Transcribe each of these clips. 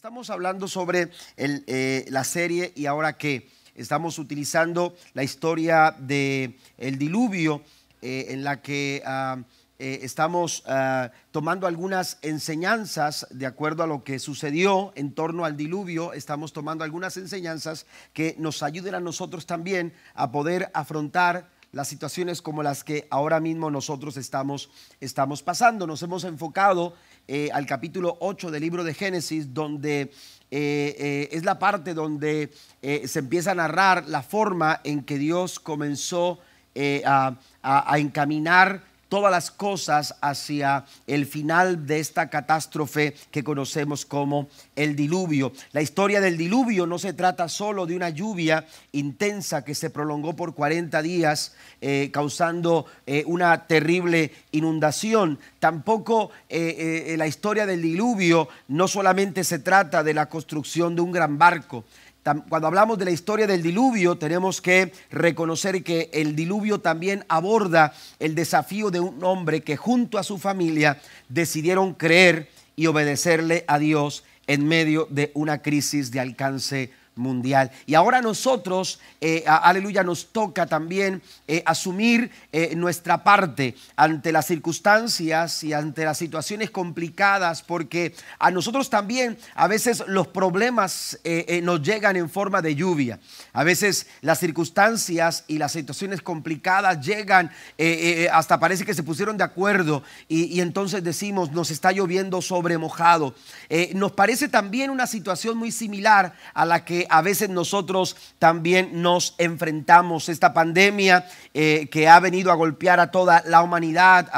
Estamos hablando sobre eh, la serie y ahora que estamos utilizando la historia del el diluvio eh, en la que ah, eh, estamos ah, tomando algunas enseñanzas de acuerdo a lo que sucedió en torno al diluvio, estamos tomando algunas enseñanzas que nos ayuden a nosotros también a poder afrontar las situaciones como las que ahora mismo nosotros estamos, estamos pasando. Nos hemos enfocado eh, al capítulo 8 del libro de Génesis, donde eh, eh, es la parte donde se empieza a narrar la forma en que Dios comenzó a encaminar todas las cosas hacia el final de esta catástrofe que conocemos como el diluvio. La historia del diluvio no se trata solo de una lluvia intensa que se prolongó por 40 días, eh, causando eh, una terrible inundación. Tampoco eh, la historia del diluvio no solamente se trata de la construcción de un gran barco, cuando hablamos de la historia del diluvio, tenemos que reconocer que el diluvio también aborda el desafío de un hombre que junto a su familia decidieron creer y obedecerle a Dios en medio de una crisis de alcance mundial. Y ahora nosotros, eh, aleluya, nos toca también eh, asumir eh, nuestra parte ante las circunstancias y ante las situaciones complicadas, porque a nosotros también a veces los problemas nos llegan en forma de lluvia. A veces las circunstancias y las situaciones complicadas llegan, hasta parece que se pusieron de acuerdo y, y entonces decimos, nos está lloviendo sobre mojado. nos parece también una situación muy similar a la que a veces nosotros también nos enfrentamos. Esta pandemia eh, que ha venido a golpear a toda la humanidad,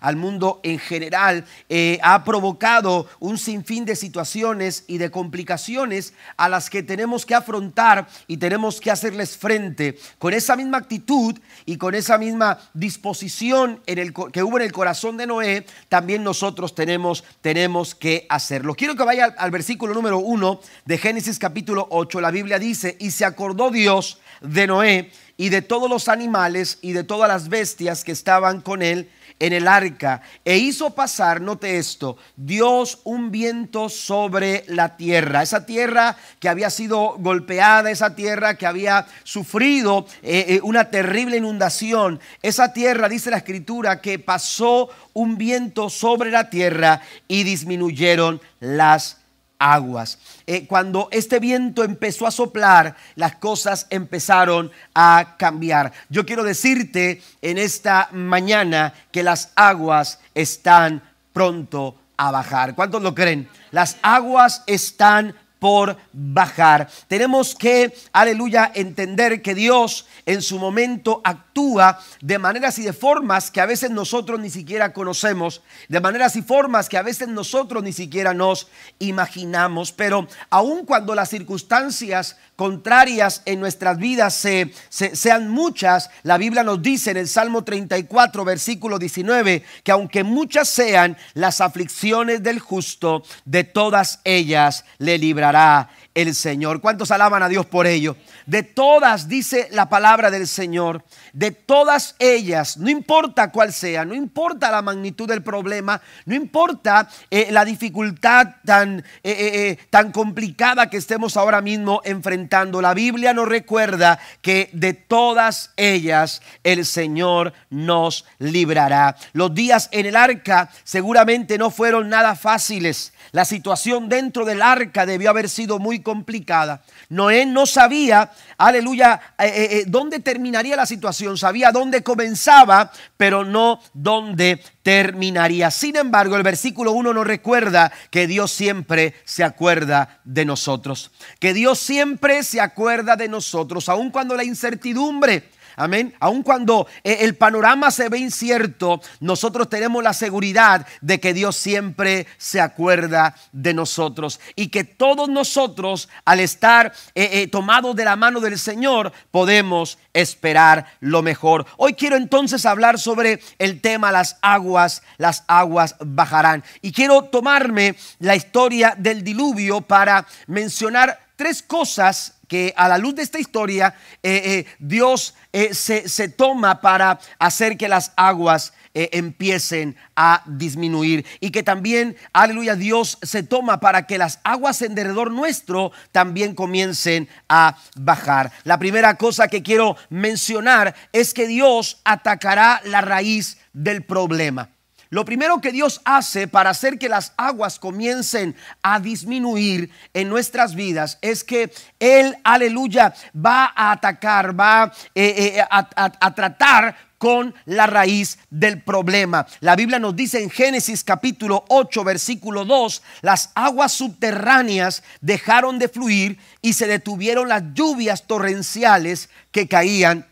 al mundo en general, eh, ha provocado un sinfín de situaciones y de complicaciones a las que tenemos que afrontar y tenemos que hacerles frente con esa misma actitud y con esa misma disposición en el, que hubo en el corazón de Noé, también nosotros tenemos, tenemos que hacerlo. Quiero que vaya al versículo número 1 de Génesis capítulo 8 la Biblia dice, y se acordó Dios de Noé y de todos los animales y de todas las bestias que estaban con él en el arca, e hizo pasar, note esto, Dios un viento sobre la tierra, esa tierra que había sido golpeada, esa tierra que había sufrido eh, eh, una terrible inundación, esa tierra, dice la escritura, que pasó un viento sobre la tierra y disminuyeron las aguas. Eh, cuando este viento empezó a soplar, las cosas empezaron a cambiar. Yo quiero decirte en esta mañana que las aguas están pronto a bajar. ¿Cuántos lo creen? Las aguas están por bajar. Tenemos que, aleluya, entender que Dios en su momento actúa de maneras y de formas que a veces nosotros ni siquiera conocemos, de maneras y formas que a veces nosotros ni siquiera nos imaginamos, pero aun cuando las circunstancias contrarias en nuestras vidas se, sean muchas, la Biblia nos dice en el Salmo 34, versículo 19, que aunque muchas sean las aflicciones del justo, de todas ellas le librará el Señor. ¿Cuántos alaban a Dios por ello? De todas, dice la palabra del Señor, de todas ellas, no importa cuál sea, no importa la magnitud del problema, no importa eh, la dificultad tan, eh, eh, tan complicada que estemos ahora mismo enfrentando, la Biblia nos recuerda que de todas ellas el Señor nos librará. Los días en el arca seguramente no fueron nada fáciles. La situación dentro del arca debió haber sido muy complicada. Noé no sabía, aleluya, eh, eh, eh, dónde terminaría la situación. Sabía dónde comenzaba, pero no dónde terminaría. Sin embargo, el versículo 1 nos recuerda que Dios siempre se acuerda de nosotros. Que Dios siempre se acuerda de nosotros, aun cuando la incertidumbre Amén. Aun cuando eh, el panorama se ve incierto, nosotros tenemos la seguridad de que Dios siempre se acuerda de nosotros y que todos nosotros, al estar eh, eh, tomados de la mano del Señor, podemos esperar lo mejor. Hoy quiero entonces hablar sobre el tema las aguas, las aguas bajarán. Y quiero tomarme la historia del diluvio para mencionar tres cosas que a la luz de esta historia, eh, eh, Dios eh, se, se, toma para hacer que las aguas empiecen a disminuir y que también, aleluya, Dios se toma para que las aguas en derredor nuestro también comiencen a bajar. La primera cosa que quiero mencionar es que Dios atacará la raíz del problema. Lo primero que Dios hace para hacer que las aguas comiencen a disminuir en nuestras vidas es que Él, aleluya, va a atacar, va eh, eh, a, tratar con la raíz del problema. La Biblia nos dice en Génesis capítulo 8 versículo 2, las aguas subterráneas dejaron de fluir y se detuvieron las lluvias torrenciales que caían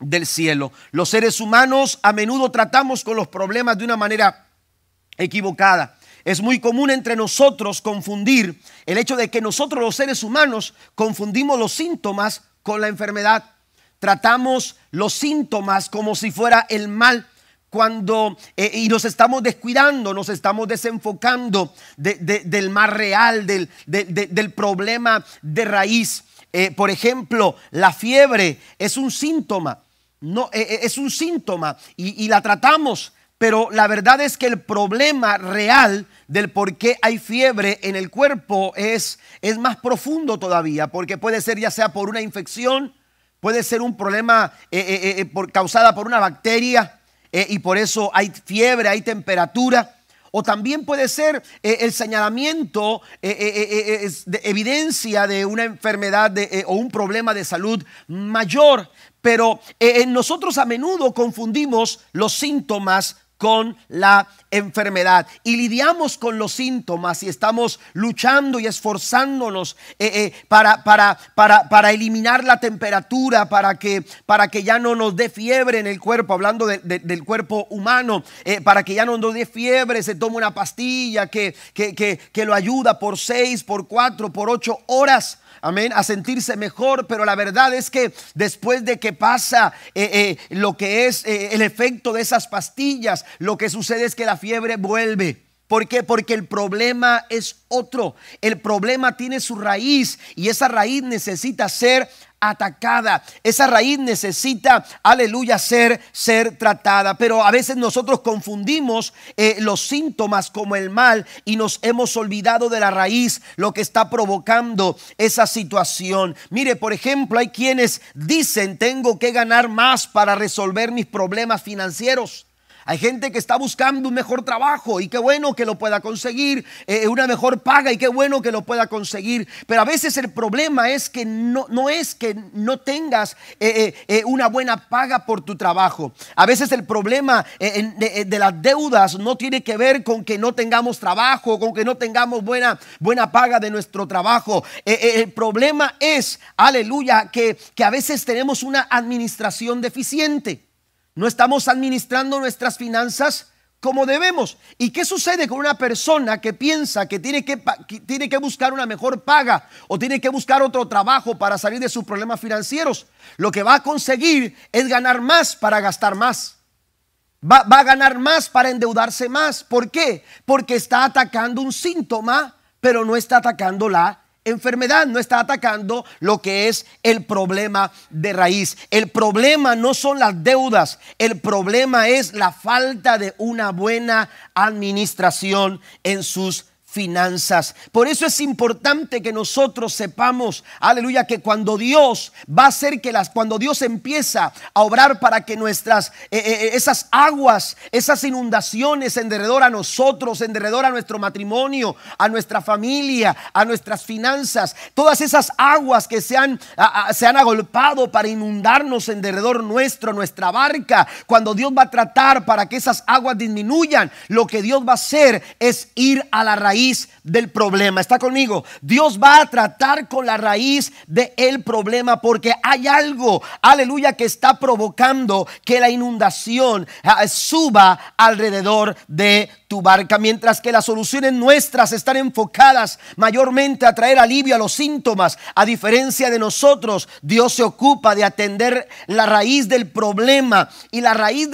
del cielo. Los seres humanos a menudo tratamos con los problemas de una manera equivocada. Es muy común entre nosotros confundir el hecho de que nosotros los seres humanos confundimos los síntomas con la enfermedad. Tratamos los síntomas como si fuera el mal cuando eh, y nos estamos descuidando, nos estamos desenfocando del mal real, del, del problema de raíz. Eh, por ejemplo, la fiebre es un síntoma, no, e, e, es un síntoma y, la tratamos, pero la verdad es que el problema real del por qué hay fiebre en el cuerpo es, es más profundo todavía, porque puede ser ya sea por una infección, puede ser un problema eh, eh, por, causada por una bacteria y por eso hay fiebre, hay temperatura. O también puede ser el señalamiento, de evidencia de una enfermedad o un problema de salud mayor. Pero eh, nosotros a menudo confundimos los síntomas con la enfermedad. Y lidiamos con los síntomas y estamos luchando y esforzándonos eh, eh, para, para, para, para, eliminar la temperatura, para que, para que ya no nos dé fiebre en el cuerpo, hablando del cuerpo humano, para que ya no nos dé fiebre, se toma una pastilla que, que, que, que lo ayuda por seis, por cuatro, por ocho horas amén, a sentirse mejor, pero la verdad es que después de que pasa eh, eh, lo que es eh, el efecto de esas pastillas, lo que sucede es que la fiebre vuelve. ¿Por qué? Porque el problema es otro. El problema tiene su raíz y esa raíz necesita ser atacada. Esa raíz necesita, aleluya, ser, ser tratada. Pero a veces nosotros confundimos eh, los síntomas como el mal y nos hemos olvidado de la raíz, lo que está provocando esa situación. Mire, por ejemplo, hay quienes dicen, tengo que ganar más para resolver mis problemas financieros. Hay gente que está buscando un mejor trabajo y qué bueno que lo pueda conseguir, eh, una mejor paga y qué bueno que lo pueda conseguir. Pero a veces el problema es que no, no es que no tengas eh, eh, una buena paga por tu trabajo. A veces el problema de, de, las deudas no tiene que ver con que no tengamos trabajo, con que no tengamos buena, buena paga de nuestro trabajo. el problema es, aleluya, que, que a veces tenemos una administración deficiente. No estamos administrando nuestras finanzas como debemos. ¿Y qué sucede con una persona que piensa que tiene que, tiene que buscar una mejor paga o tiene que buscar otro trabajo para salir de sus problemas financieros? Lo que va a conseguir es ganar más para gastar más. Va, va a ganar más para endeudarse más. ¿Por qué? Porque está atacando un síntoma, pero no está atacando la enfermedad, no está atacando lo que es el problema de raíz. El problema no son las deudas, el problema es la falta de una buena administración en sus finanzas. Por eso es importante que nosotros sepamos, aleluya, que cuando Dios va a hacer que las, cuando Dios empieza a obrar para que nuestras, eh, eh, eh, esas aguas, esas inundaciones en derredor a nosotros, en derredor a nuestro matrimonio, a nuestra familia, a nuestras finanzas, todas esas aguas que se han, se han agolpado para inundarnos en derredor nuestro, nuestra barca, cuando Dios va a tratar para que esas aguas disminuyan, lo que Dios va a hacer es ir a la raíz del problema. ¿Está conmigo? Dios va a tratar con la raíz del problema porque hay algo, aleluya, que está provocando que la inundación ah, suba alrededor de tu barca, mientras que las soluciones nuestras están enfocadas mayormente a traer alivio a los síntomas. A diferencia de nosotros, Dios se ocupa de atender la raíz del problema y la raíz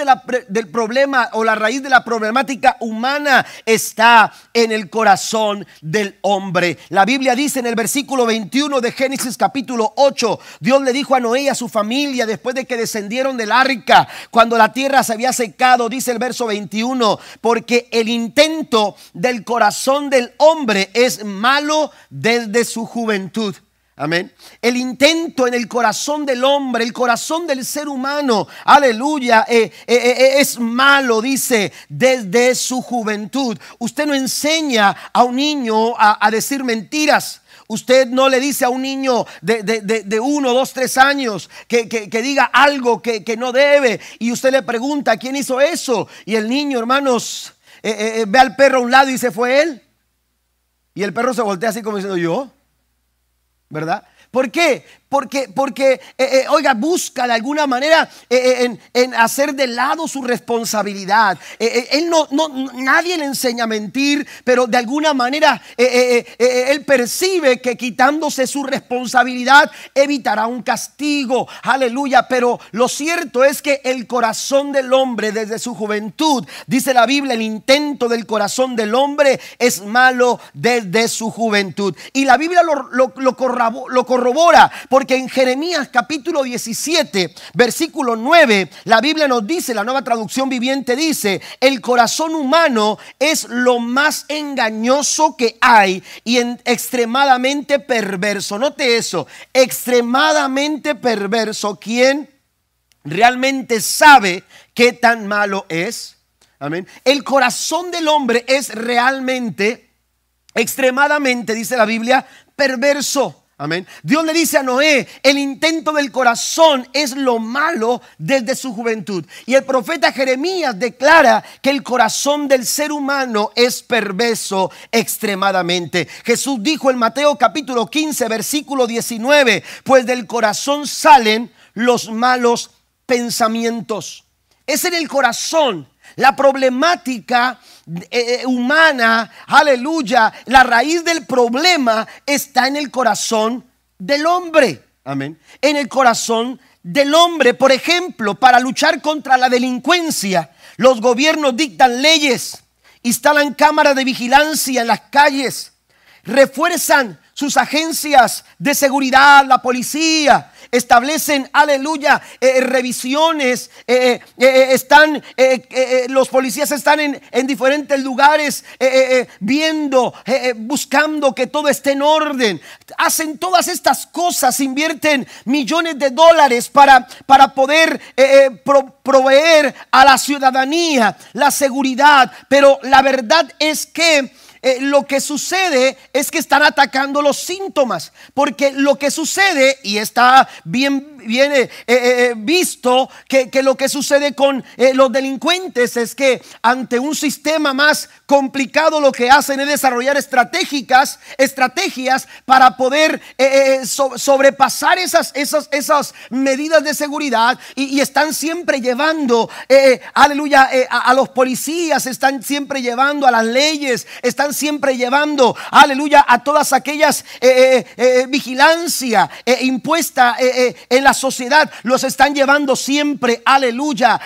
del problema o la raíz de la problemática humana está en el corazón del hombre. La Biblia dice en el versículo 21 de Génesis capítulo 8, Dios le dijo a Noé y a su familia después de que descendieron del arca, cuando la tierra se había secado, dice el verso 21, porque el intento del corazón del hombre es malo desde su juventud. Amén. El intento en el corazón del hombre, el corazón del ser humano, aleluya, eh, eh, eh, es malo, dice, desde su juventud. Usted no enseña a un niño a, decir mentiras. Usted no le dice a un niño de, uno, dos, tres años que, diga algo que, no debe y usted le pregunta quién hizo eso. Y el niño, hermanos, ve al perro a un lado y se fue él. Y el perro se voltea así como diciendo yo. ¿verdad? ¿Por qué? Porque, porque eh, eh, oiga, busca de alguna manera eh, en, hacer de lado su responsabilidad. él no, no, nadie le enseña a mentir, pero de alguna manera él percibe que quitándose su responsabilidad evitará un castigo. Aleluya. Pero lo cierto es que el corazón del hombre desde su juventud, dice la Biblia, el intento del corazón del hombre es malo desde su juventud. Y la Biblia lo, lo, lo corrobora. Porque en Jeremías capítulo 17, versículo 9, la Biblia nos dice, la nueva traducción viviente dice, el corazón humano es lo más engañoso que hay y extremadamente perverso. Note eso, extremadamente perverso. ¿Quién realmente sabe qué tan malo es? Amén. El corazón del hombre es realmente, extremadamente, dice la Biblia, perverso. Amén. Dios le dice a Noé, el intento del corazón es lo malo desde su juventud. Y el profeta Jeremías declara que el corazón del ser humano es perverso extremadamente. Jesús dijo en Mateo capítulo 15, versículo 19, pues del corazón salen los malos pensamientos. Es en el corazón la problemática eh, eh, humana, aleluya, la raíz del problema está en el corazón del hombre. Amén. En el corazón del hombre, por ejemplo, para luchar contra la delincuencia, los gobiernos dictan leyes, instalan cámaras de vigilancia en las calles, refuerzan sus agencias de seguridad, la policía, establecen, aleluya, eh, revisiones, eh, eh, están, los policías están en, en diferentes lugares viendo, buscando que todo esté en orden. Hacen todas estas cosas, invierten millones de dólares para, para poder proveer a la ciudadanía la seguridad, pero la verdad es que eh, lo que sucede es que están atacando los síntomas, porque lo que sucede, y está bien viene eh, eh, visto que, lo que sucede con los delincuentes es que ante un sistema más complicado lo que hacen es desarrollar estratégicas, estrategias para poder sobrepasar esas, esas, esas medidas de seguridad y, están siempre llevando, aleluya, a, los policías, están siempre llevando a las leyes, están siempre llevando, aleluya, a todas aquellas eh, eh, eh, vigilancia impuesta en la sociedad, los están llevando siempre, aleluya,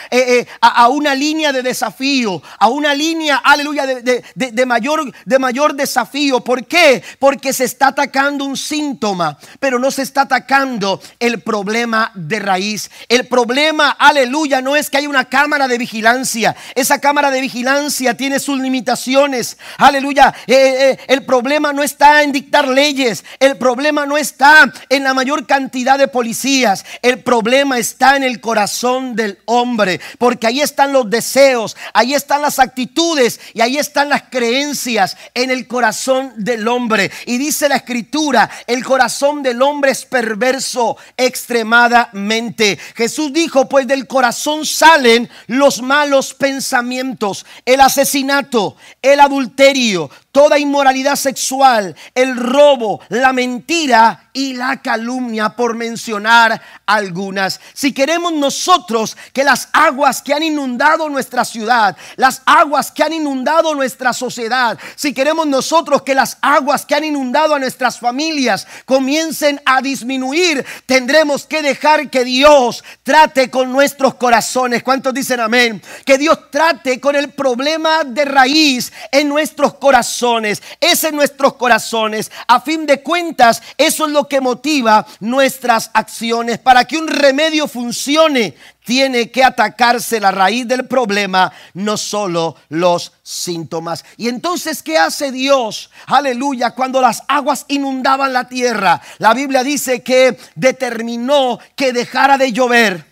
a, una línea de desafío, a una línea, aleluya, de, mayor, de mayor desafío. ¿Por qué? Porque se está atacando un síntoma, pero no se está atacando el problema de raíz. El problema, aleluya, no es que hay una cámara de vigilancia. Esa cámara de vigilancia tiene sus limitaciones. Aleluya eh, eh, el problema no está en dictar leyes, el problema no está en la mayor cantidad de policías, el problema está en el corazón del hombre, porque ahí están los deseos, ahí están las actitudes y ahí están las creencias en el corazón del hombre. Y dice la escritura, el corazón del hombre es perverso extremadamente. Jesús dijo, pues del corazón salen los malos pensamientos, el asesinato, el adulterio, toda inmoralidad sexual, el robo, la mentira y la calumnia, por mencionar algunas. Si queremos nosotros que las aguas que han inundado nuestra ciudad, las aguas que han inundado nuestra sociedad, si queremos nosotros que las aguas que han inundado a nuestras familias comiencen a disminuir, tendremos que dejar que Dios trate con nuestros corazones. ¿Cuántos dicen amén? Que Dios trate con el problema de raíz en nuestros corazones. Es en nuestros corazones. A fin de cuentas, eso es lo que motiva nuestras acciones. Para que un remedio funcione, tiene que atacarse la raíz del problema, no solo los síntomas. Y entonces, ¿qué hace Dios? Aleluya, cuando las aguas inundaban la tierra. La Biblia dice que determinó que dejara de llover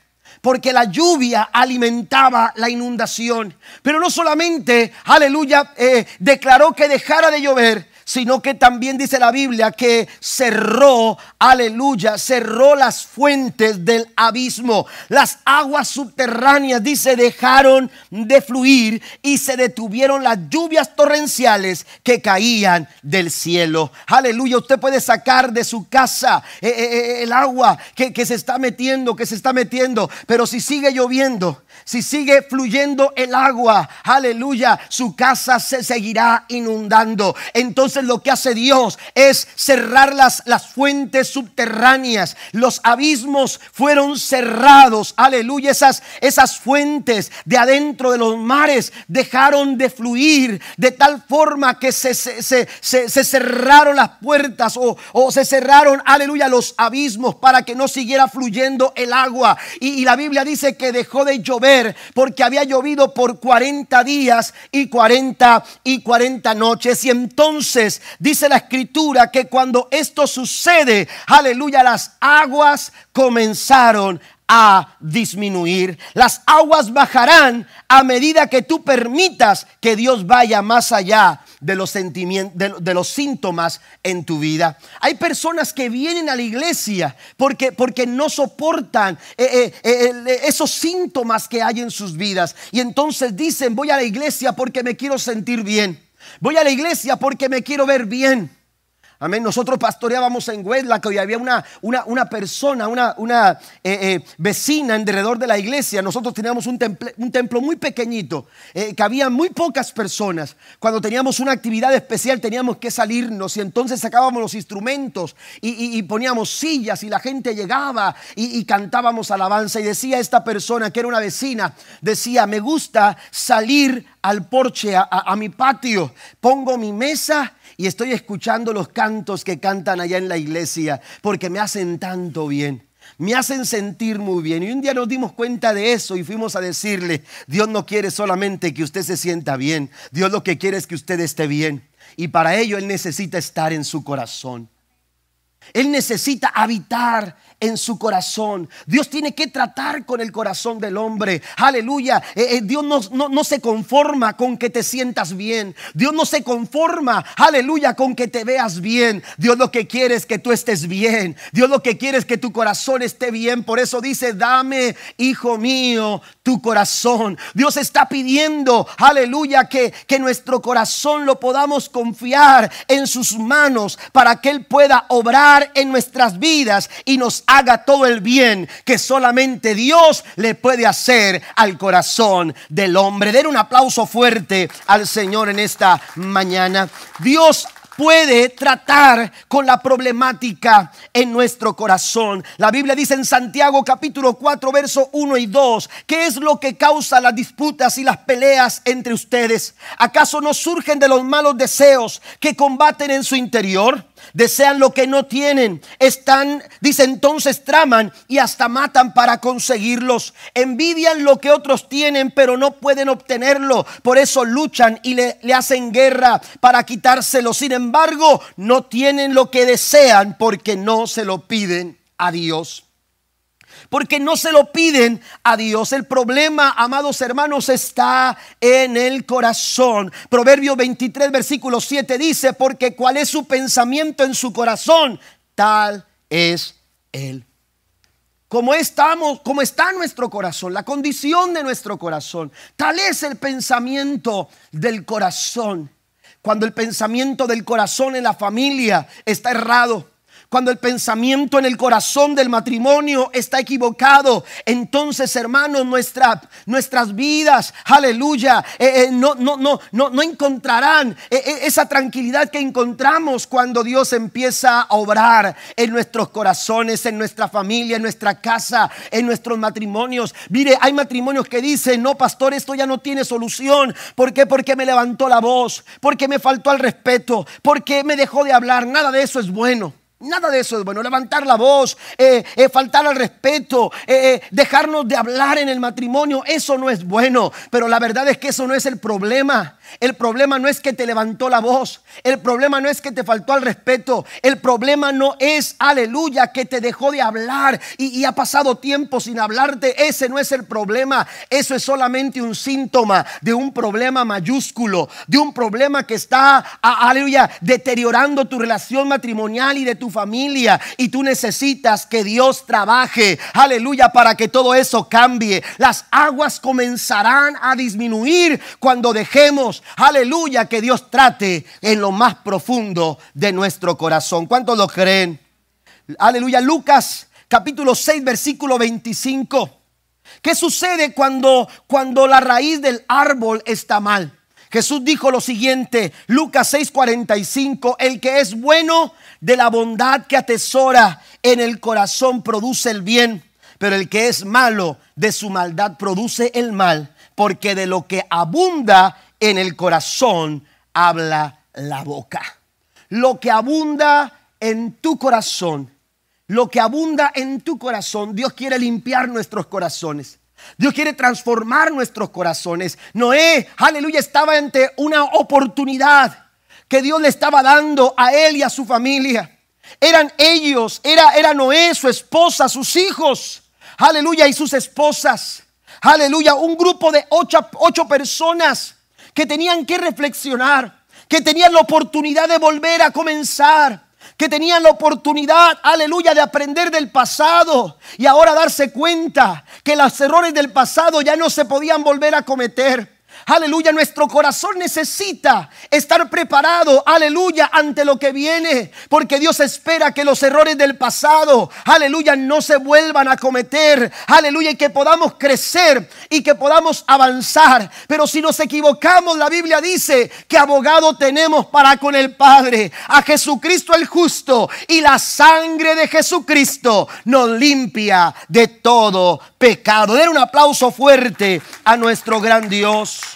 porque la lluvia alimentaba la inundación. Pero no solamente, aleluya, eh, declaró que dejara de llover, sino que también dice la Biblia que cerró, aleluya, cerró las fuentes del abismo. Las aguas subterráneas, dice, dejaron de fluir y se detuvieron las lluvias torrenciales que caían del cielo. Aleluya, usted puede sacar de su casa eh, eh, eh, el agua que, que se está metiendo, que se está metiendo, pero si sigue lloviendo, si sigue fluyendo el agua, aleluya, su casa se seguirá inundando. Entonces lo que hace Dios es cerrar las, las fuentes subterráneas. Los abismos fueron cerrados, aleluya. Esas, esas fuentes de adentro de los mares dejaron de fluir de tal forma que se, se, cerraron las puertas o, o, se cerraron, aleluya, los abismos para que no siguiera fluyendo el agua. y la Biblia dice que dejó de llover porque había llovido por 40 días y 40 y 40 noches. Y entonces dice la escritura que cuando esto sucede, aleluya, las aguas comenzaron a disminuir. Las aguas bajarán a medida que tú permitas que Dios vaya más allá de los sentimientos, de, los síntomas en tu vida. Hay personas que vienen a la iglesia porque, porque no soportan eh, eh, eh, esos síntomas que hay en sus vidas. Y entonces dicen, voy a la iglesia porque me quiero sentir bien. Voy a la iglesia porque me quiero ver bien. Amén. Nosotros pastoreábamos en Huedla que hoy había una, una, una persona, una, una eh, eh, vecina de la iglesia. Nosotros teníamos un, un templo muy pequeñito, eh, que había muy pocas personas. Cuando teníamos una actividad especial teníamos que salirnos y entonces sacábamos los instrumentos y, poníamos sillas y la gente llegaba y, cantábamos alabanza. Y decía esta persona, que era una vecina, decía, me gusta salir al porche, a mi patio, pongo mi mesa y estoy escuchando los cantos que cantan allá en la iglesia porque me hacen tanto bien. Me hacen sentir muy bien. Y un día nos dimos cuenta de eso y fuimos a decirle, Dios no quiere solamente que usted se sienta bien, Dios lo que quiere es que usted esté bien. Y para ello Él necesita estar en su corazón. Él necesita habitar en su corazón. Dios tiene que tratar con el corazón del hombre. Aleluya. Eh, eh, Dios no, no, se conforma con que te sientas bien. Dios no se conforma, aleluya, con que te veas bien. Dios lo que quiere es que tú estés bien. Dios lo que quiere es que tu corazón esté bien. Por eso dice, dame, hijo mío, tu corazón. Dios está pidiendo, aleluya, que, que nuestro corazón lo podamos confiar en sus manos para que Él pueda obrar en nuestras vidas y nos haga todo el bien que solamente Dios le puede hacer al corazón del hombre. Den un aplauso fuerte al Señor en esta mañana. Dios puede tratar con la problemática en nuestro corazón. La Biblia dice en Santiago capítulo 4, verso 1 y 2, ¿qué es lo que causa las disputas y las peleas entre ustedes? ¿Acaso no surgen de los malos deseos que combaten en su interior? Desean lo que no tienen, están, dice entonces traman y hasta matan para conseguirlos, envidian lo que otros tienen pero no pueden obtenerlo, por eso luchan y le, le hacen guerra para quitárselo, sin embargo no tienen lo que desean porque no se lo piden a Dios porque no se lo piden a Dios. El problema, amados hermanos, está en el corazón. Proverbio 23, versículo 7 dice, porque cuál es su pensamiento en su corazón, tal es él. Como estamos, como está nuestro corazón, la condición de nuestro corazón, tal es el pensamiento del corazón. cuando el pensamiento del corazón en la familia está errado cuando el pensamiento en el corazón del matrimonio está equivocado, entonces hermanos, nuestra, nuestras vidas, aleluya, eh, eh, no, no, no, no, no encontrarán eh, esa tranquilidad que encontramos cuando Dios empieza a obrar en nuestros corazones, en nuestra familia, en nuestra casa, en nuestros matrimonios. Mire, hay matrimonios que dicen, no, pastor, esto ya no tiene solución. ¿Por qué? Porque me levantó la voz, porque me faltó al respeto, porque me dejó de hablar. Nada de eso es bueno. Nada de eso es bueno. Levantar la voz, eh, eh, faltar al respeto, eh, dejarnos de hablar en el matrimonio, eso no es bueno. Pero la verdad es que eso no es el problema. El problema no es que te levantó la voz. El problema no es que te faltó al respeto. El problema no es, aleluya, que te dejó de hablar y, ha pasado tiempo sin hablarte. Ese no es el problema. Eso es solamente un síntoma de un problema mayúsculo, de un problema que está, aleluya, deteriorando tu relación matrimonial y de tu familia. Y tú necesitas que Dios trabaje, aleluya, para que todo eso cambie. Las aguas comenzarán a disminuir cuando dejemos aleluya, que Dios trate en lo más profundo de nuestro corazón. ¿Cuántos lo creen? Aleluya, Lucas capítulo 6, versículo 25. ¿Qué sucede cuando, cuando la raíz del árbol está mal? Jesús dijo lo siguiente, Lucas 6:45, el que es bueno de la bondad que atesora en el corazón produce el bien, pero el que es malo de su maldad produce el mal, porque de lo que abunda en el corazón habla la boca. Lo que abunda en tu corazón, lo que abunda en tu corazón, Dios quiere limpiar nuestros corazones. Dios quiere transformar nuestros corazones. Noé, aleluya, estaba ante una oportunidad que Dios le estaba dando a él y a su familia. Eran ellos, era, era Noé, su esposa, sus hijos, aleluya, y sus esposas. Aleluya, un grupo de ocho, ocho personas que tenían que reflexionar, que tenían la oportunidad de volver a comenzar, que tenían la oportunidad, aleluya, de aprender del pasado y ahora darse cuenta que los errores del pasado ya no se podían volver a cometer. Aleluya, nuestro corazón necesita estar preparado, aleluya, ante lo que viene, porque Dios espera que los errores del pasado, aleluya, no se vuelvan a cometer, aleluya, y que podamos crecer y que podamos avanzar. Pero si nos equivocamos, la Biblia dice que abogado tenemos para con el Padre, a Jesucristo el justo, y la sangre de Jesucristo nos limpia de todo pecado. Den un aplauso fuerte a nuestro gran Dios.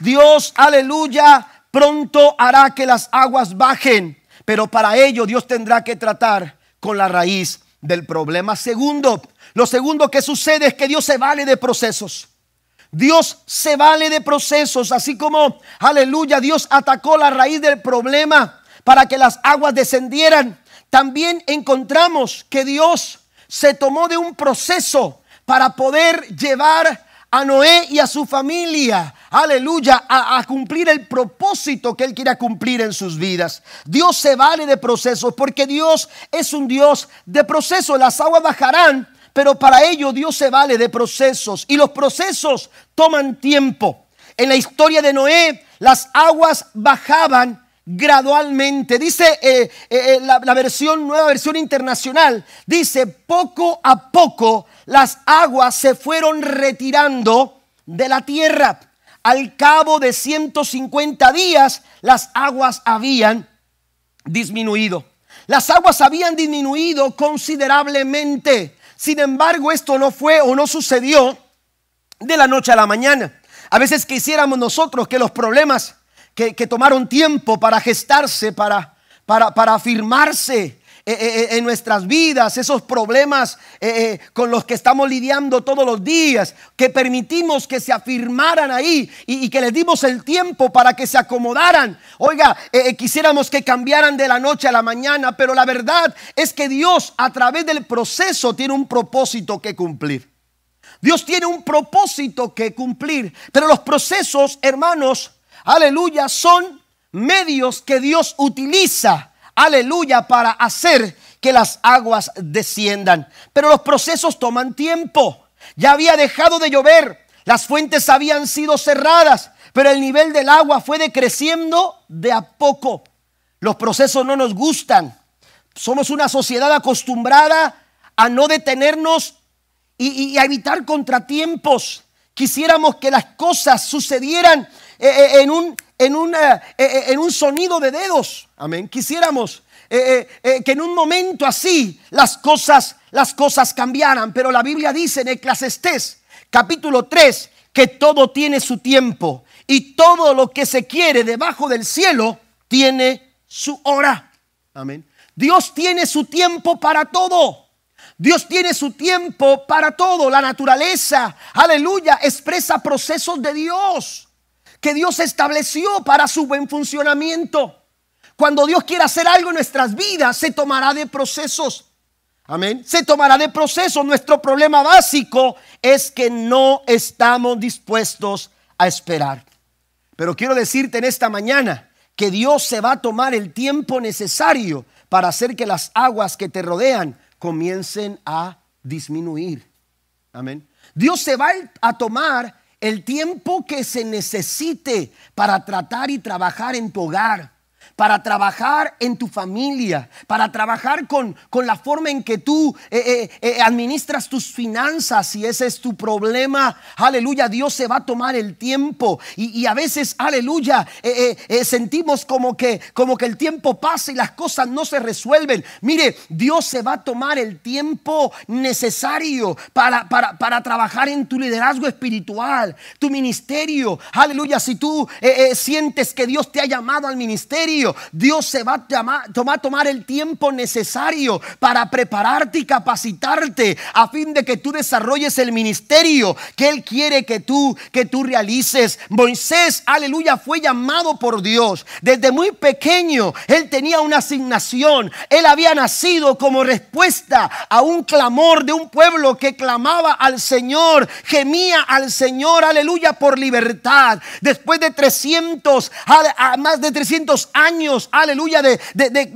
Dios, aleluya, pronto hará que las aguas bajen, pero para ello Dios tendrá que tratar con la raíz del problema. Segundo, lo segundo que sucede es que Dios se vale de procesos. Dios se vale de procesos, así como, aleluya, Dios atacó la raíz del problema para que las aguas descendieran. También encontramos que Dios se tomó de un proceso para poder llevar a Noé y a su familia, aleluya, a, cumplir el propósito que Él quiera cumplir en sus vidas. Dios se vale de procesos porque Dios es un Dios de procesos. Las aguas bajarán, pero para ello Dios se vale de procesos y los procesos toman tiempo. En la historia de Noé, las aguas bajaban gradualmente. Dice eh, eh, eh, la, la, versión, nueva versión internacional, dice, poco a poco las aguas se fueron retirando de la tierra. Al cabo de 150 días, las aguas habían disminuido. Las aguas habían disminuido considerablemente. Sin embargo, esto no fue o no sucedió de la noche a la mañana. A veces quisiéramos nosotros que los problemas que, tomaron tiempo para gestarse, para, para, para afirmarse, eh, eh, eh, en nuestras vidas, esos problemas con los que estamos lidiando todos los días, que permitimos que se afirmaran ahí y, que les dimos el tiempo para que se acomodaran. Oiga, quisiéramos que cambiaran de la noche a la mañana, pero la verdad es que Dios a través del proceso tiene un propósito que cumplir. Dios tiene un propósito que cumplir, pero los procesos, hermanos, aleluya, son medios que Dios utiliza, aleluya, para hacer que las aguas desciendan. Pero los procesos toman tiempo. Ya había dejado de llover. Las fuentes habían sido cerradas, pero el nivel del agua fue decreciendo de a poco. Los procesos no nos gustan. Somos una sociedad acostumbrada a no detenernos y, a evitar contratiempos. Quisiéramos que las cosas sucedieran en, un, en, eh, en un sonido de dedos. Amén. Quisiéramos que en un momento así las cosas, las cosas cambiaran. Pero la Biblia dice en Eclesiastés capítulo 3 que todo tiene su tiempo y todo lo que se quiere debajo del cielo tiene su hora. Amén. Dios tiene su tiempo para todo. Dios tiene su tiempo para todo. La naturaleza, aleluya, expresa procesos de Dios que Dios estableció para su buen funcionamiento. Cuando Dios quiere hacer algo en nuestras vidas, se tomará de procesos. Amén. Se tomará de procesos. Nuestro problema básico es que no estamos dispuestos a esperar. Pero quiero decirte en esta mañana que Dios se va a tomar el tiempo necesario para hacer que las aguas que te rodean comiencen a disminuir. Amén. Dios se va a tomar el tiempo que se necesite para tratar y trabajar en tu hogar para trabajar en tu familia, para trabajar con, con la forma en que tú eh, eh, eh, administras tus finanzas, si ese es tu problema, aleluya, Dios se va a tomar el tiempo. Y, a veces, aleluya, sentimos como que, como que el tiempo pasa y las cosas no se resuelven. Mire, Dios se va a tomar el tiempo necesario para, para, para trabajar en tu liderazgo espiritual, tu ministerio, aleluya, si tú sientes que Dios te ha llamado al ministerio, Dios se va a tomar, el tiempo necesario para prepararte y capacitarte a fin de que tú desarrolles el ministerio que Él quiere que tú, que tú realices. Moisés, aleluya, fue llamado por Dios. Desde muy pequeño Él tenía una asignación. Él había nacido como respuesta a un clamor de un pueblo que clamaba al Señor, gemía al Señor, aleluya, por libertad. Después de 300, más de 300 años años, aleluya, de,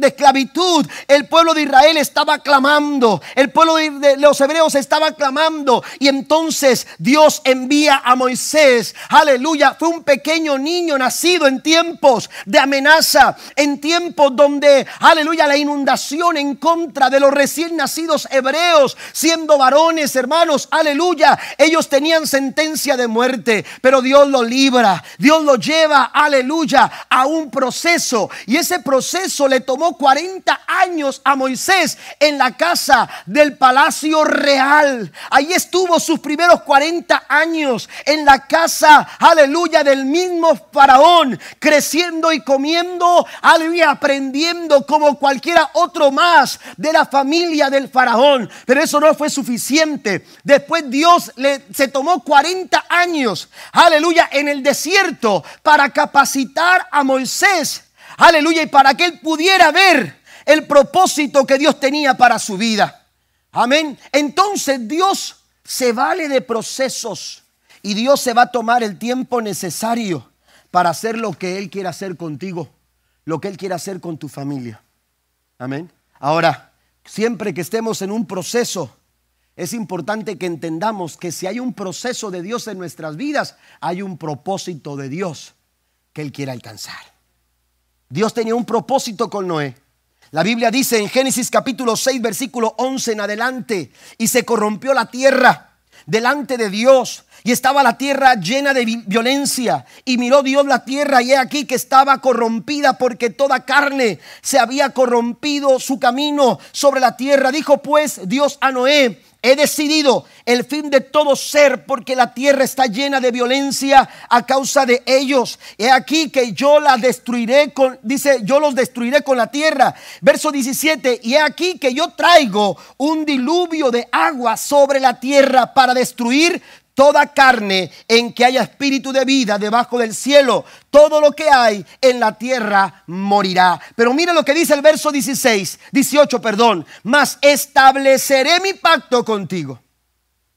esclavitud, el pueblo de Israel estaba clamando, el pueblo de, los hebreos estaba clamando, y entonces Dios envía a Moisés, aleluya, fue un pequeño niño nacido en tiempos de amenaza, en tiempos donde, aleluya, la inundación en contra de los recién nacidos hebreos, siendo varones, hermanos, aleluya, ellos tenían sentencia de muerte, pero Dios lo libra, Dios lo lleva, aleluya, a un proceso y ese proceso le tomó 40 años a Moisés en la casa del palacio real. Ahí estuvo sus primeros 40 años en la casa, aleluya, del mismo faraón, creciendo y comiendo, aleluya, aprendiendo como cualquiera otro más de la familia del faraón. Pero eso no fue suficiente. Después Dios le, se tomó 40 años, aleluya, en el desierto para capacitar a Moisés Aleluya. Y para que él pudiera ver el propósito que Dios tenía para su vida. Amén. Entonces Dios se vale de procesos y Dios se va a tomar el tiempo necesario para hacer lo que Él quiere hacer contigo, lo que Él quiere hacer con tu familia. Amén. Ahora, siempre que estemos en un proceso, es importante que entendamos que si hay un proceso de Dios en nuestras vidas, hay un propósito de Dios que Él quiere alcanzar. Dios tenía un propósito con Noé. La Biblia dice en Génesis capítulo 6, versículo 11 en adelante, y se corrompió la tierra delante de Dios, y estaba la tierra llena de violencia, y miró Dios la tierra, y he aquí que estaba corrompida, porque toda carne se había corrompido su camino sobre la tierra. Dijo pues Dios a Noé, He decidido el fin de todo ser porque la tierra está llena de violencia a causa de ellos. He aquí que yo la destruiré con, dice, yo los destruiré con la tierra. Verso 17, y he aquí que yo traigo un diluvio de agua sobre la tierra para destruir toda carne en que haya espíritu de vida debajo del cielo, todo lo que hay en la tierra morirá. Pero mire lo que dice el verso 16, 18, perdón, mas estableceré mi pacto contigo.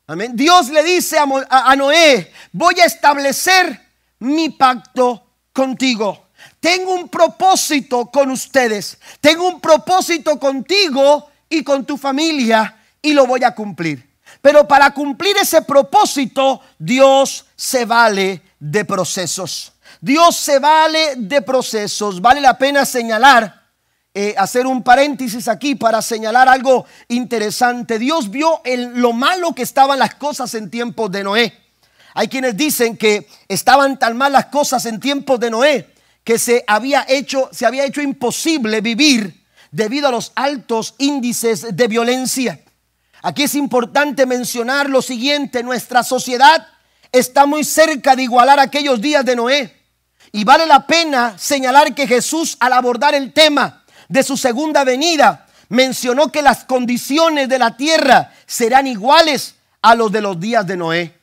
Amén. Dios le dice a, a Noé, voy a establecer mi pacto contigo. Tengo un propósito con ustedes. Tengo un propósito contigo y con tu familia y lo voy a cumplir. Pero para cumplir ese propósito, Dios se vale de procesos. Dios se vale de procesos. Vale la pena señalar, eh, hacer un paréntesis aquí para señalar algo interesante. Dios vio lo malo que estaban las cosas en tiempos de Noé. Hay quienes dicen que estaban tan mal las cosas en tiempos de Noé que se había hecho, se había hecho imposible vivir debido a los altos índices de violencia. Aquí es importante mencionar lo siguiente, nuestra sociedad está muy cerca de igualar aquellos días de Noé. Y vale la pena señalar que Jesús al abordar el tema de su segunda venida mencionó que las condiciones de la tierra serán iguales a los de los días de Noé.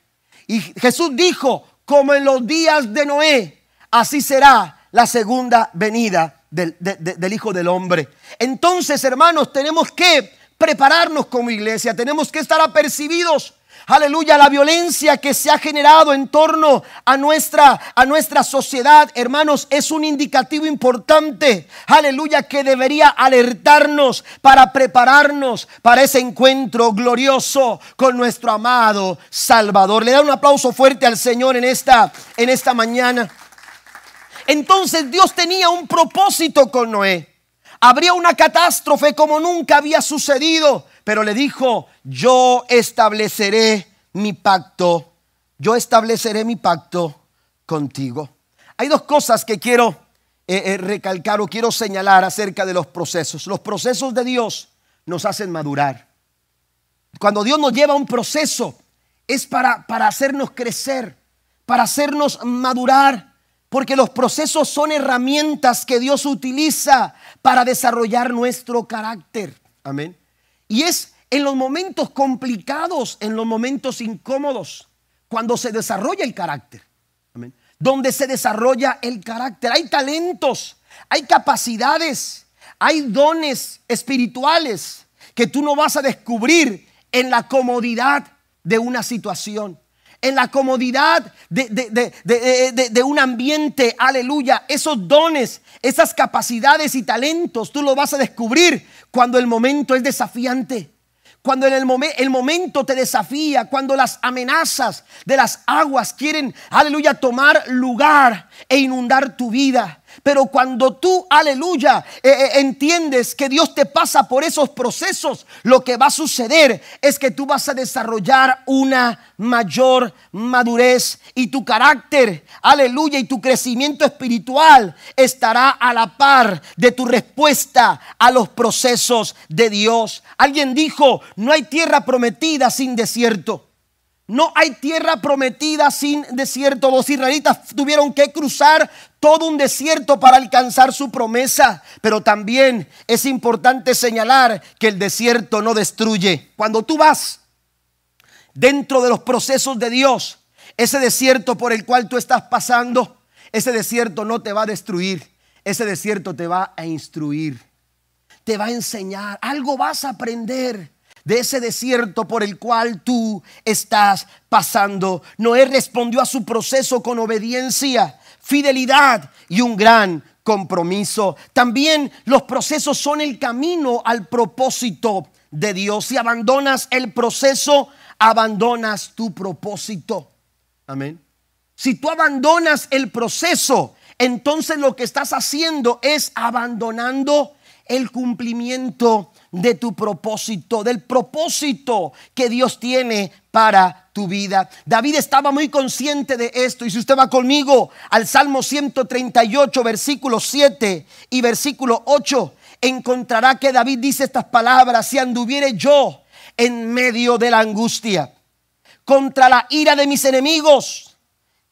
Y Jesús dijo, como en los días de Noé, así será la segunda venida del, del Hijo del Hombre. Entonces, hermanos, tenemos que prepararnos como iglesia, tenemos que estar apercibidos aleluya, la violencia que se ha generado en torno a nuestra, a nuestra sociedad, hermanos, es un indicativo importante, aleluya, que debería alertarnos para prepararnos para ese encuentro glorioso con nuestro amado Salvador. Le da un aplauso fuerte al Señor en esta, en esta mañana. Entonces Dios tenía un propósito con Noé. Habría una catástrofe como nunca había sucedido pero le dijo, yo estableceré mi pacto, yo estableceré mi pacto contigo. Hay dos cosas que quiero eh, eh, recalcar o quiero señalar acerca de los procesos. Los procesos de Dios nos hacen madurar. Cuando Dios nos lleva a un proceso, es para, para hacernos crecer, para hacernos madurar, porque los procesos son herramientas que Dios utiliza para desarrollar nuestro carácter. Amén. Y es en los momentos complicados, en los momentos incómodos, cuando se desarrolla el carácter. Donde se desarrolla el carácter. Hay talentos, hay capacidades, hay dones espirituales que tú no vas a descubrir en la comodidad de una situación en la comodidad de, de, un ambiente, aleluya, esos dones, esas capacidades y talentos, tú lo vas a descubrir cuando el momento es desafiante. Cuando en el, el, momento te desafía, cuando las amenazas de las aguas quieren, aleluya, tomar lugar e inundar tu vida. Pero cuando tú, aleluya, eh, eh, entiendes que Dios te pasa por esos procesos, lo que va a suceder es que tú vas a desarrollar una mayor madurez y tu carácter, aleluya, y tu crecimiento espiritual estará a la par de tu respuesta a los procesos de Dios. Alguien dijo, no hay tierra prometida sin desierto. No hay tierra prometida sin desierto. Los israelitas tuvieron que cruzar todo un desierto para alcanzar su promesa. Pero también es importante señalar que el desierto no destruye. Cuando tú vas dentro de los procesos de Dios, ese desierto por el cual tú estás pasando, ese desierto no te va a destruir. Ese desierto te va a instruir. Te va a enseñar. Algo vas a aprender de ese desierto por el cual tú estás pasando. Noé respondió a su proceso con obediencia, fidelidad y un gran compromiso. También los procesos son el camino al propósito de Dios. Si abandonas el proceso, abandonas tu propósito. Amén. Si tú abandonas el proceso, entonces lo que estás haciendo es abandonando el cumplimiento de tu propósito, del propósito que Dios tiene para tu vida. David estaba muy consciente de esto y si usted va conmigo al Salmo 138, versículo 7 y versículo 8, encontrará que David dice estas palabras, si anduviere yo en medio de la angustia, contra la ira de mis enemigos,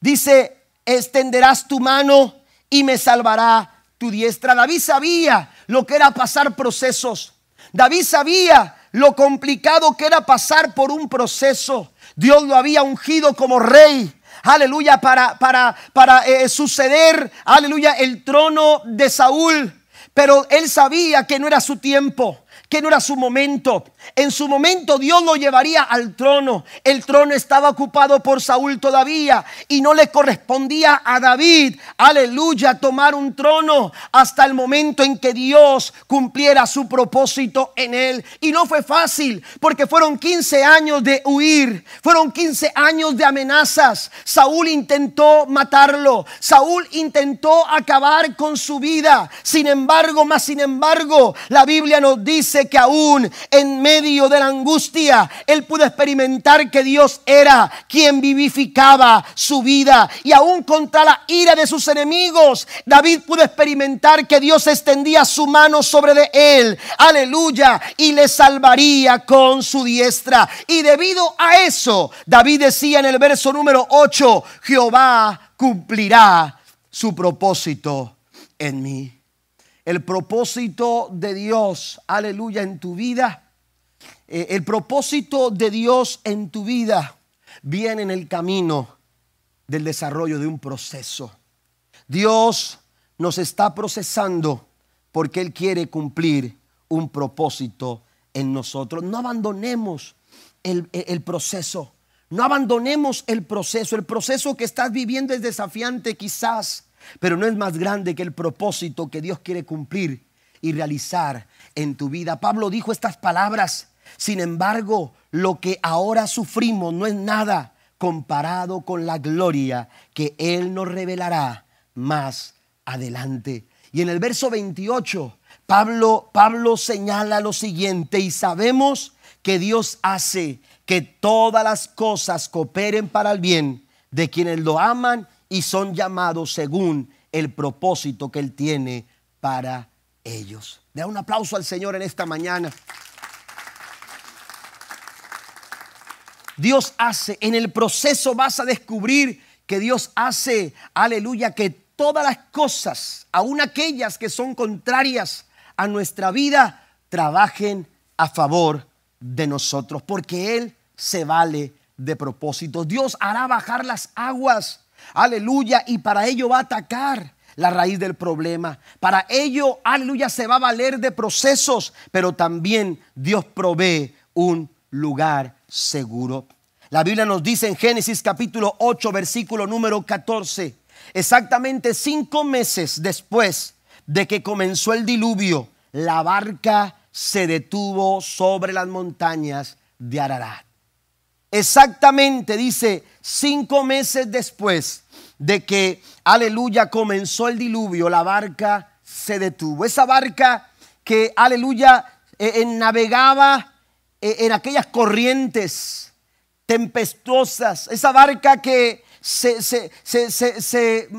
dice, extenderás tu mano y me salvará tu diestra. David sabía lo que era pasar procesos. David sabía lo complicado que era pasar por un proceso. Dios lo había ungido como rey. Aleluya, para, para, para eh, suceder, aleluya, el trono de Saúl. Pero él sabía que no era su tiempo. que no era su momento. En su momento Dios lo llevaría al trono. El trono estaba ocupado por Saúl todavía y no le correspondía a David, aleluya, tomar un trono hasta el momento en que Dios cumpliera su propósito en él. Y no fue fácil porque fueron 15 años de huir, fueron 15 años de amenazas. Saúl intentó matarlo, Saúl intentó acabar con su vida. Sin embargo, más sin embargo, la Biblia nos dice que aún en medio de la angustia, él pudo experimentar que Dios era quien vivificaba su vida. Y aún contra la ira de sus enemigos, David pudo experimentar que Dios extendía su mano sobre de él. Aleluya. Y le salvaría con su diestra. Y debido a eso, David decía en el verso número 8, Jehová cumplirá su propósito en mí el propósito de Dios, aleluya, en tu vida, eh, el propósito de Dios en tu vida viene en el camino del desarrollo de un proceso. Dios nos está procesando porque Él quiere cumplir un propósito en nosotros. No abandonemos el, el, proceso. No abandonemos el proceso. El proceso que estás viviendo es desafiante quizás pero no es más grande que el propósito que Dios quiere cumplir y realizar en tu vida. Pablo dijo estas palabras, sin embargo, lo que ahora sufrimos no es nada comparado con la gloria que Él nos revelará más adelante. Y en el verso 28, Pablo, Pablo señala lo siguiente, y sabemos que Dios hace que todas las cosas cooperen para el bien de quienes lo aman y son llamados según el propósito que Él tiene para ellos. Da un aplauso al Señor en esta mañana. Dios hace, en el proceso vas a descubrir que Dios hace, aleluya, que todas las cosas, aun aquellas que son contrarias a nuestra vida, trabajen a favor de nosotros, porque Él se vale de propósitos. Dios hará bajar las aguas Aleluya. Y para ello va a atacar la raíz del problema. Para ello, aleluya, se va a valer de procesos, pero también Dios provee un lugar seguro. La Biblia nos dice en Génesis capítulo 8, versículo número 14, exactamente cinco meses después de que comenzó el diluvio, la barca se detuvo sobre las montañas de Ararat. Exactamente, dice, cinco meses después de que, aleluya, comenzó el diluvio, la barca se detuvo. Esa barca que, aleluya, eh, navegaba eh, en aquellas corrientes tempestuosas, esa barca que se, se, se,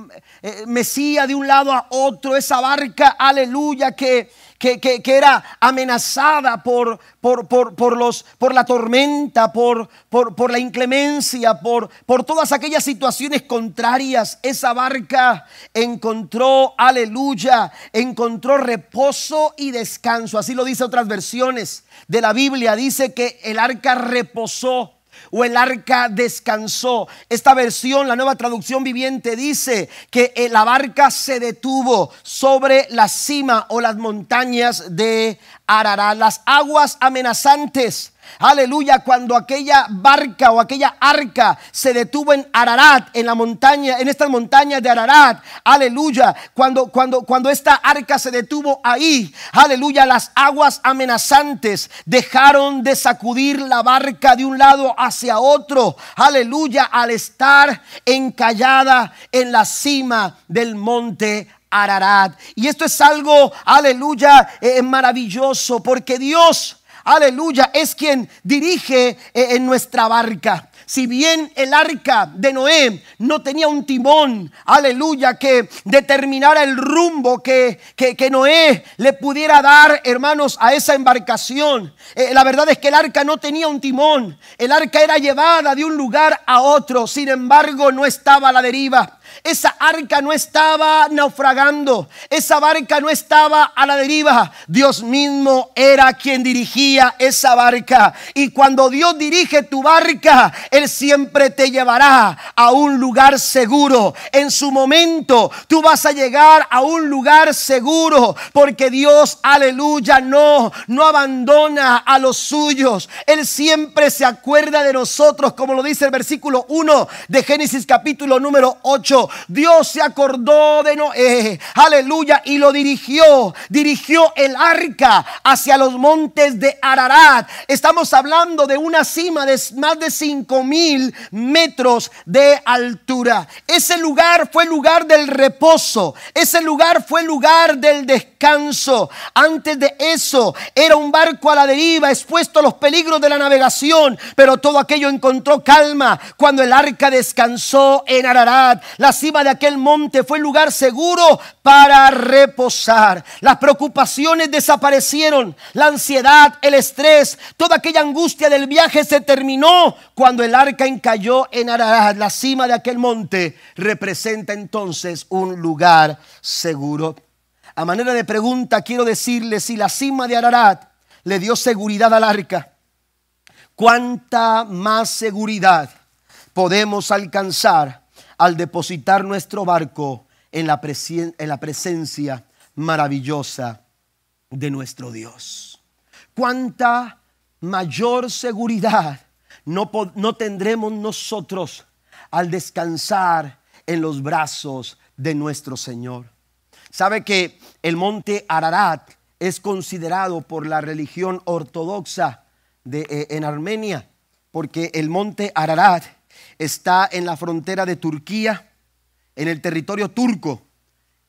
eh, mecía de un lado a otro, esa barca, aleluya, que que, era amenazada por, por, por, los, por la tormenta, por, por, la inclemencia, por, por todas aquellas situaciones contrarias. Esa barca encontró, aleluya, encontró reposo y descanso. Así lo dice otras versiones de la Biblia. Dice que el arca reposó o el arca descansó. Esta versión, la nueva traducción viviente, dice que la barca se detuvo sobre la cima o las montañas de Ararat. Las aguas amenazantes Aleluya, cuando aquella barca o aquella arca se detuvo en Ararat, en la montaña, en estas montañas de Ararat. Aleluya, cuando cuando cuando esta arca se detuvo ahí, aleluya, las aguas amenazantes dejaron de sacudir la barca de un lado hacia otro. Aleluya, al estar encallada en la cima del monte Ararat. Y esto es algo, aleluya, eh, maravilloso, porque Dios aleluya, es quien dirige eh, en nuestra barca. Si bien el arca de Noé no tenía un timón, aleluya, que determinara el rumbo que, que, Noé le pudiera dar, hermanos, a esa embarcación. Eh, la verdad es que el arca no tenía un timón. El arca era llevada de un lugar a otro. Sin embargo, no estaba a la deriva. Esa arca no estaba naufragando. Esa barca no estaba a la deriva. Dios mismo era quien dirigía esa barca. Y cuando Dios dirige tu barca, Él siempre te llevará a un lugar seguro. En su momento tú vas a llegar a un lugar seguro. Porque Dios, aleluya, no, no abandona a los suyos. Él siempre se acuerda de nosotros, como lo dice el versículo 1 de Génesis capítulo número 8. Dios se acordó de Noé, aleluya, y lo dirigió, dirigió el arca hacia los montes de Ararat. Estamos hablando de una cima de más de 5 mil metros de altura. Ese lugar fue lugar del reposo, ese lugar fue lugar del descanso. Antes de eso era un barco a la deriva, expuesto a los peligros de la navegación, pero todo aquello encontró calma cuando el arca descansó en Ararat. Cima de aquel monte fue lugar seguro para reposar. Las preocupaciones desaparecieron, la ansiedad, el estrés, toda aquella angustia del viaje se terminó cuando el arca encalló en Ararat. La cima de aquel monte representa entonces un lugar seguro. A manera de pregunta quiero decirle si la cima de Ararat le dio seguridad al arca, ¿cuánta más seguridad podemos alcanzar al depositar nuestro barco en la, en la presencia maravillosa de nuestro Dios? ¿Cuánta mayor seguridad no, no tendremos nosotros al descansar en los brazos de nuestro Señor? ¿Sabe que el monte Ararat es considerado por la religión ortodoxa de, eh, en Armenia, porque el monte Ararat está en la frontera de Turquía, en el territorio turco,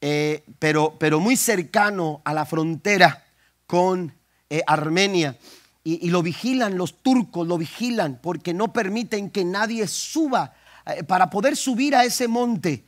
eh, pero, pero, muy cercano a la frontera con eh, Armenia. Y, y, lo vigilan los turcos, lo vigilan porque no permiten que nadie suba. Para poder subir a ese monte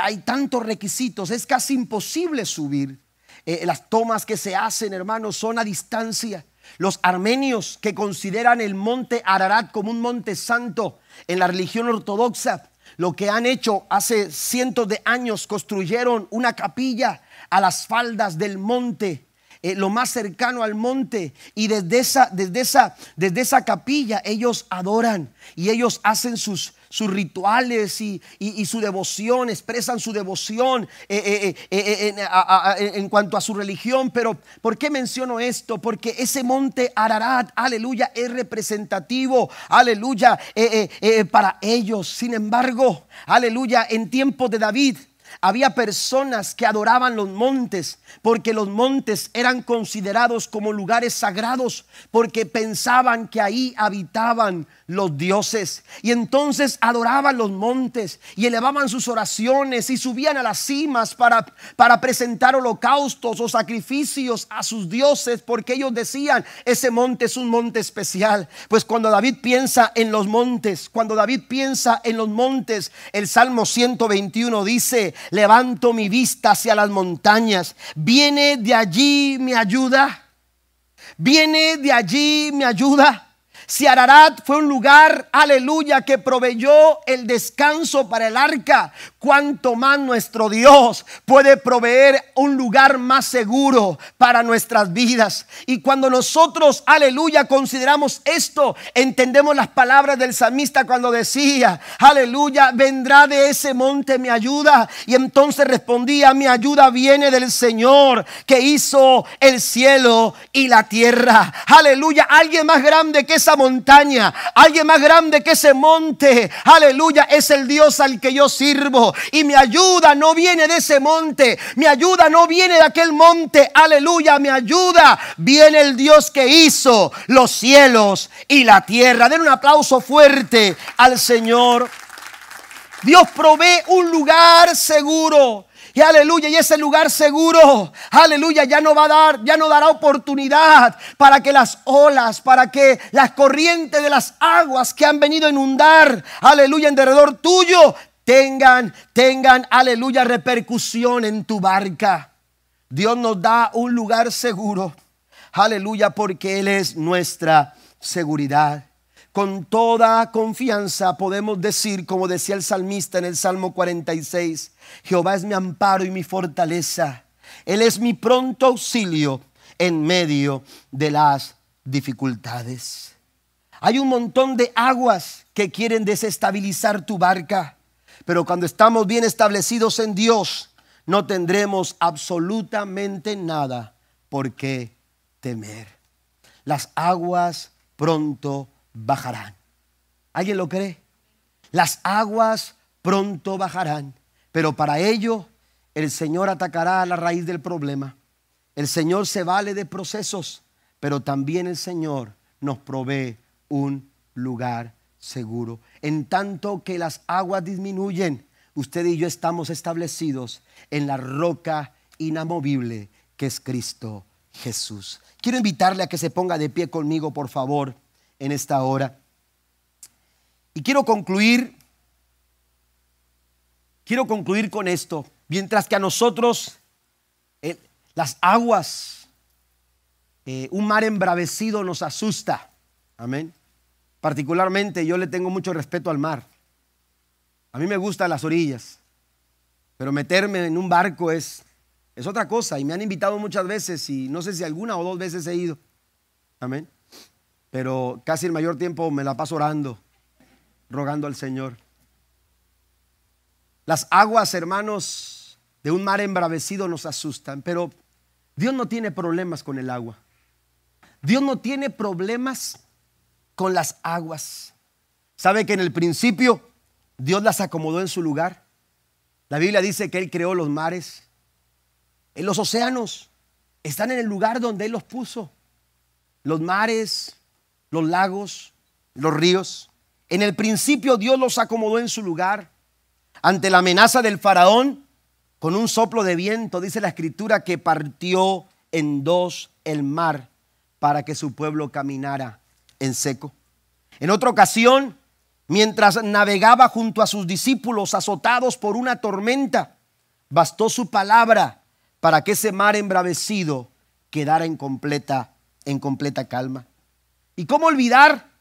hay tantos requisitos, es casi imposible subir. Eh, las tomas que se hacen, hermanos, son a distancia. Los armenios que consideran el monte Ararat como un monte santo en la religión ortodoxa, lo que han hecho hace cientos de años, construyeron una capilla a las faldas del monte. Eh, lo más cercano al monte y desde esa, desde, esa, desde esa capilla ellos adoran y ellos hacen sus, sus rituales y, su devoción, expresan su devoción eh, eh, eh, en cuanto a su religión. Pero ¿por qué menciono esto? Porque ese monte Ararat, aleluya, es representativo, aleluya, para ellos. Sin embargo, aleluya, en tiempos de David, había personas que adoraban los montes porque los montes eran considerados como lugares sagrados porque pensaban que ahí habitaban los dioses. Y entonces adoraban los montes y elevaban sus oraciones y subían a las cimas para, para presentar holocaustos o sacrificios a sus dioses porque ellos decían, ese monte es un monte especial. Pues cuando David piensa en los montes, cuando David piensa en los montes, el Salmo 121 dice, levanto mi vista hacia las montañas, viene de allí mi ayuda, viene de allí mi ayuda. Si Ararat fue un lugar, aleluya, que proveyó el descanso para el arca, cuanto más nuestro Dios puede proveer un lugar más seguro para nuestras vidas. Y cuando nosotros, aleluya, consideramos esto, entendemos las palabras del salmista cuando decía, aleluya, vendrá de ese monte mi ayuda. Y entonces respondía, mi ayuda viene del Señor que hizo el cielo y la tierra. Aleluya, alguien más grande que esa montaña, alguien más grande que ese monte, aleluya, es el Dios al que yo sirvo. Y mi ayuda no viene de ese monte, mi ayuda no viene de aquel monte, aleluya, mi ayuda viene el Dios que hizo los cielos y la tierra. Den un aplauso fuerte al Señor. Dios provee un lugar seguro. Y aleluya, y ese lugar seguro, aleluya, ya no va a dar, ya no dará oportunidad para que las olas, para que las corrientes de las aguas que han venido a inundar, aleluya, en derredor tuyo, tengan, tengan, aleluya, repercusión en tu barca. Dios nos da un lugar seguro, aleluya, porque Él es nuestra seguridad. con toda confianza podemos decir, como decía el salmista en el Salmo 46, Jehová es mi amparo y mi fortaleza. Él es mi pronto auxilio en medio de las dificultades. Hay un montón de aguas que quieren desestabilizar tu barca, pero cuando estamos bien establecidos en Dios, no tendremos absolutamente nada por qué temer. Las aguas pronto bajarán. ¿Alguien lo cree? Las aguas pronto bajarán, pero para ello el Señor atacará a la raíz del problema. El Señor se vale de procesos, pero también el Señor nos provee un lugar seguro. En tanto que las aguas disminuyen, usted y yo estamos establecidos en la roca inamovible que es Cristo Jesús. Quiero invitarle a que se ponga de pie conmigo, por favor en esta hora. Y quiero concluir, quiero concluir con esto. Mientras que a nosotros las aguas, eh, un mar embravecido nos asusta. Amén. Particularmente yo le tengo mucho respeto al mar. A mí me gustan las orillas, pero meterme en un barco es, es otra cosa. Y me han invitado muchas veces y no sé si alguna o dos veces he ido. Amén pero casi el mayor tiempo me la paso orando, rogando al Señor. Las aguas, hermanos, de un mar embravecido nos asustan, pero Dios no tiene problemas con el agua. Dios no tiene problemas con las aguas. ¿Sabe que en el principio Dios las acomodó en su lugar? La Biblia dice que Él creó los mares. En los océanos están en el lugar donde Él los puso. Los mares, los lagos, los ríos. En el principio Dios los acomodó en su lugar. Ante la amenaza del faraón, con un soplo de viento, dice la escritura, que partió en dos el mar para que su pueblo caminara en seco. En otra ocasión, mientras navegaba junto a sus discípulos azotados por una tormenta, bastó su palabra para que ese mar embravecido quedara en completa, en completa calma. ¿Y cómo olvidar?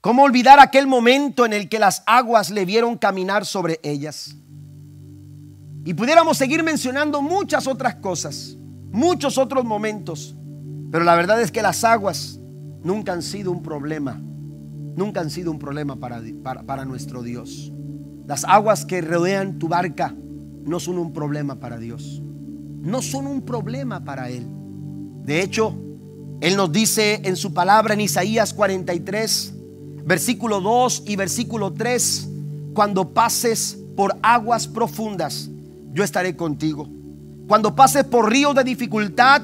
¿Cómo olvidar aquel momento en el que las aguas le vieron caminar sobre ellas? Y pudiéramos seguir mencionando muchas otras cosas, muchos otros momentos, pero la verdad es que las aguas nunca han sido un problema, nunca han sido un problema para, para, para nuestro Dios. Las aguas que rodean tu barca no son un problema para Dios, no son un problema para Él. De hecho, él nos dice en su palabra en Isaías 43, versículo 2 y versículo 3, cuando pases por aguas profundas, yo estaré contigo. Cuando pases por ríos de dificultad,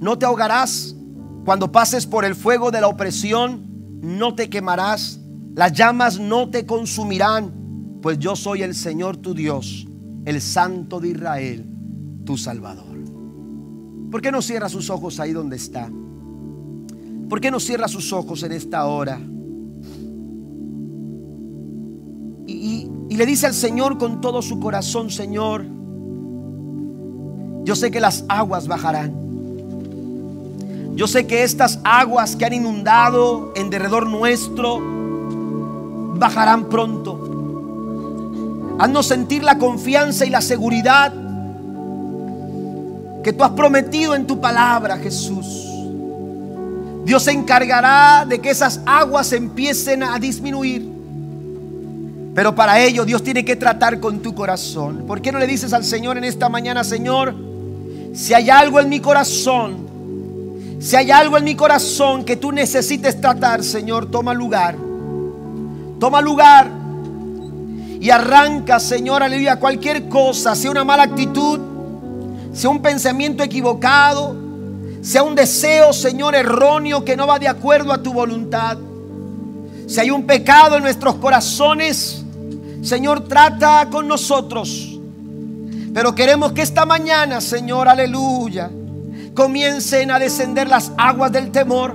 no te ahogarás. Cuando pases por el fuego de la opresión, no te quemarás. Las llamas no te consumirán, pues yo soy el Señor tu Dios, el Santo de Israel, tu Salvador. ¿Por qué no cierra sus ojos ahí donde está? ¿Por qué no cierra sus ojos en esta hora? Y, le dice al Señor con todo su corazón, Señor, yo sé que las aguas bajarán. Yo sé que estas aguas que han inundado en derredor nuestro bajarán pronto. Haznos sentir la confianza y la seguridad que tú has prometido en tu palabra, Jesús. Dios se encargará de que esas aguas empiecen a disminuir. Pero para ello Dios tiene que tratar con tu corazón. ¿Por qué no le dices al Señor en esta mañana, Señor, si hay algo en mi corazón, si hay algo en mi corazón que tú necesites tratar, Señor, toma lugar. Toma lugar y arranca, Señor, aleluya, cualquier cosa, sea una mala actitud, sea un pensamiento equivocado, sea un deseo, Señor, erróneo que no va de acuerdo a tu voluntad. Si hay un pecado en nuestros corazones, Señor, trata con nosotros. Pero queremos que esta mañana, Señor, aleluya, comiencen a descender las aguas del temor,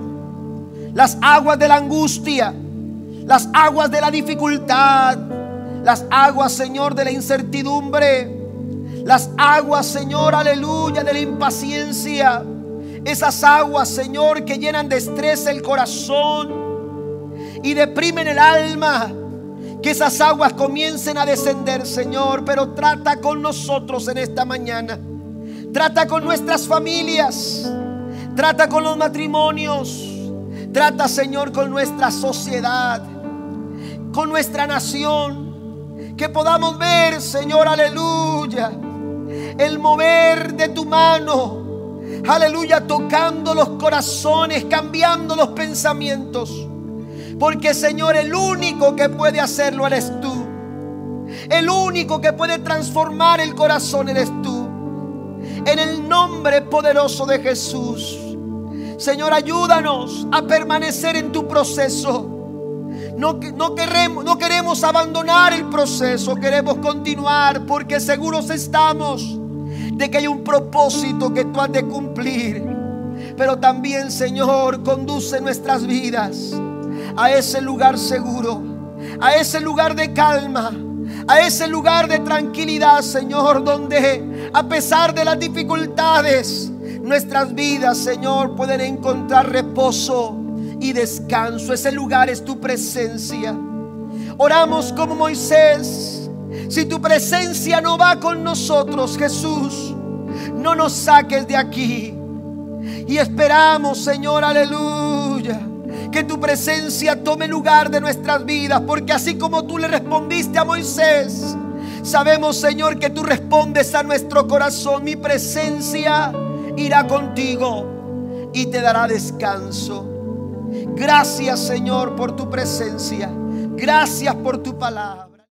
las aguas de la angustia, las aguas de la dificultad, las aguas, Señor, de la incertidumbre, las aguas, Señor, aleluya, de la impaciencia esas aguas, Señor, que llenan de estrés el corazón y deprimen el alma. Que esas aguas comiencen a descender, Señor, pero trata con nosotros en esta mañana. Trata con nuestras familias. Trata con los matrimonios. Trata, Señor, con nuestra sociedad, con nuestra nación. Que podamos ver, Señor, aleluya, el mover de tu mano. Aleluya, tocando los corazones, cambiando los pensamientos. Porque Señor, el único que puede hacerlo eres tú. El único que puede transformar el corazón eres tú. En el nombre poderoso de Jesús. Señor, ayúdanos a permanecer en tu proceso. No, no, queremos, no queremos abandonar el proceso, queremos continuar porque seguros estamos de que hay un propósito que tú has de cumplir. Pero también, Señor, conduce nuestras vidas a ese lugar seguro, a ese lugar de calma, a ese lugar de tranquilidad, Señor, donde a pesar de las dificultades, nuestras vidas, Señor, pueden encontrar reposo y descanso. Ese lugar es tu presencia. Oramos como Moisés. Si tu presencia no va con nosotros, Jesús, no nos saques de aquí. Y esperamos, Señor, aleluya que tu presencia tome lugar de nuestras vidas, porque así como tú le respondiste a Moisés, sabemos, Señor, que tú respondes a nuestro corazón. Mi presencia irá contigo y te dará descanso. Gracias, Señor, por tu presencia. Gracias por tu palabra.